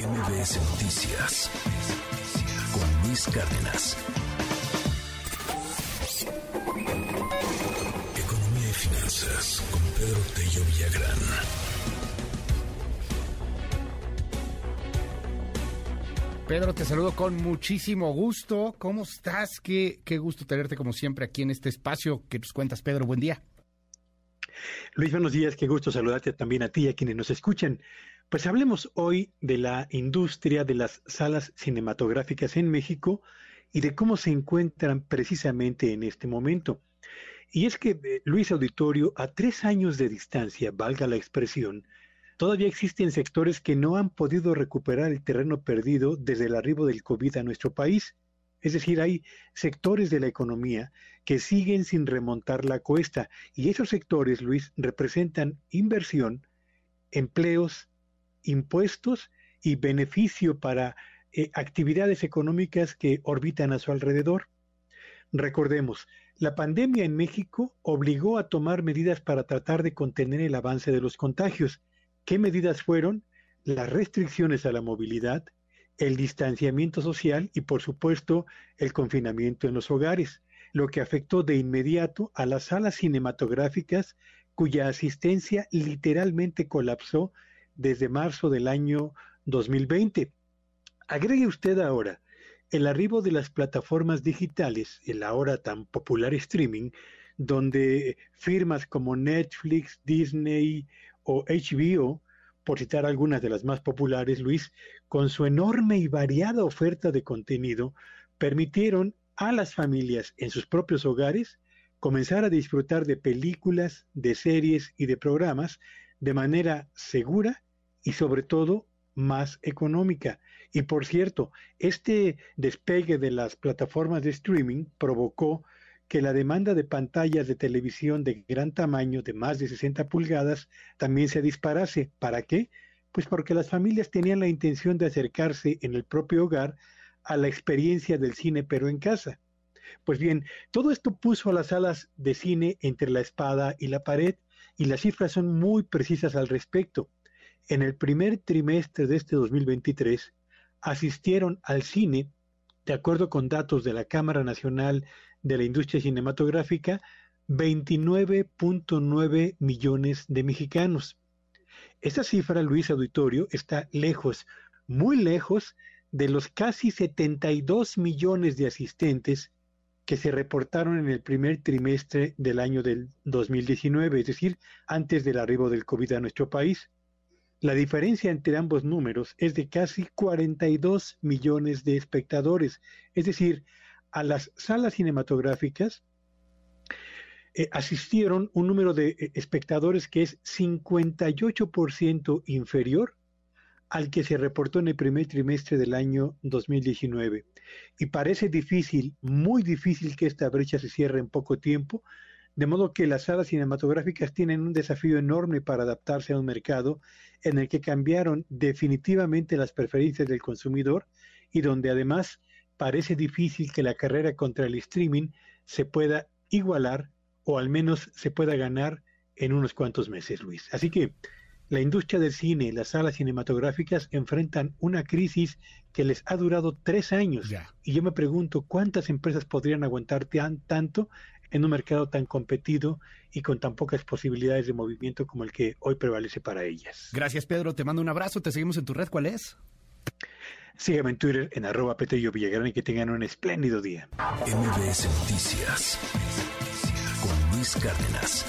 MBS Noticias con Luis Cárdenas. Economía y finanzas con Pedro Tello Villagrán. Pedro, te saludo con muchísimo gusto. ¿Cómo estás? Qué, qué gusto tenerte como siempre aquí en este espacio que nos cuentas, Pedro. Buen día. Luis, buenos días. Qué gusto saludarte también a ti y a quienes nos escuchan. Pues hablemos hoy de la industria de las salas cinematográficas en México y de cómo se encuentran precisamente en este momento. Y es que, eh, Luis Auditorio, a tres años de distancia, valga la expresión, todavía existen sectores que no han podido recuperar el terreno perdido desde el arribo del COVID a nuestro país. Es decir, hay sectores de la economía que siguen sin remontar la cuesta y esos sectores, Luis, representan inversión, empleos, impuestos y beneficio para eh, actividades económicas que orbitan a su alrededor. Recordemos, la pandemia en México obligó a tomar medidas para tratar de contener el avance de los contagios. ¿Qué medidas fueron? Las restricciones a la movilidad, el distanciamiento social y, por supuesto, el confinamiento en los hogares, lo que afectó de inmediato a las salas cinematográficas cuya asistencia literalmente colapsó desde marzo del año 2020. Agregue usted ahora el arribo de las plataformas digitales, el ahora tan popular streaming, donde firmas como Netflix, Disney o HBO, por citar algunas de las más populares, Luis, con su enorme y variada oferta de contenido, permitieron a las familias en sus propios hogares comenzar a disfrutar de películas, de series y de programas de manera segura y sobre todo más económica. Y por cierto, este despegue de las plataformas de streaming provocó que la demanda de pantallas de televisión de gran tamaño, de más de 60 pulgadas, también se disparase. ¿Para qué? Pues porque las familias tenían la intención de acercarse en el propio hogar a la experiencia del cine, pero en casa. Pues bien, todo esto puso a las salas de cine entre la espada y la pared, y las cifras son muy precisas al respecto. En el primer trimestre de este 2023 asistieron al cine, de acuerdo con datos de la Cámara Nacional de la Industria Cinematográfica, 29.9 millones de mexicanos. Esta cifra, Luis Auditorio, está lejos, muy lejos de los casi 72 millones de asistentes que se reportaron en el primer trimestre del año del 2019, es decir, antes del arribo del COVID a nuestro país. La diferencia entre ambos números es de casi 42 millones de espectadores, es decir, a las salas cinematográficas eh, asistieron un número de eh, espectadores que es 58% inferior al que se reportó en el primer trimestre del año 2019. Y parece difícil, muy difícil que esta brecha se cierre en poco tiempo, de modo que las salas cinematográficas tienen un desafío enorme para adaptarse a un mercado en el que cambiaron definitivamente las preferencias del consumidor y donde además parece difícil que la carrera contra el streaming se pueda igualar o al menos se pueda ganar en unos cuantos meses, Luis. Así que la industria del cine, las salas cinematográficas enfrentan una crisis que les ha durado tres años. Y yo me pregunto cuántas empresas podrían aguantar tanto en un mercado tan competido y con tan pocas posibilidades de movimiento como el que hoy prevalece para ellas. Gracias, Pedro. Te mando un abrazo. Te seguimos en tu red. ¿Cuál es? Sígueme en Twitter en arroba Petello Villagrán y que tengan un espléndido día. MBS Noticias con Luis Cárdenas.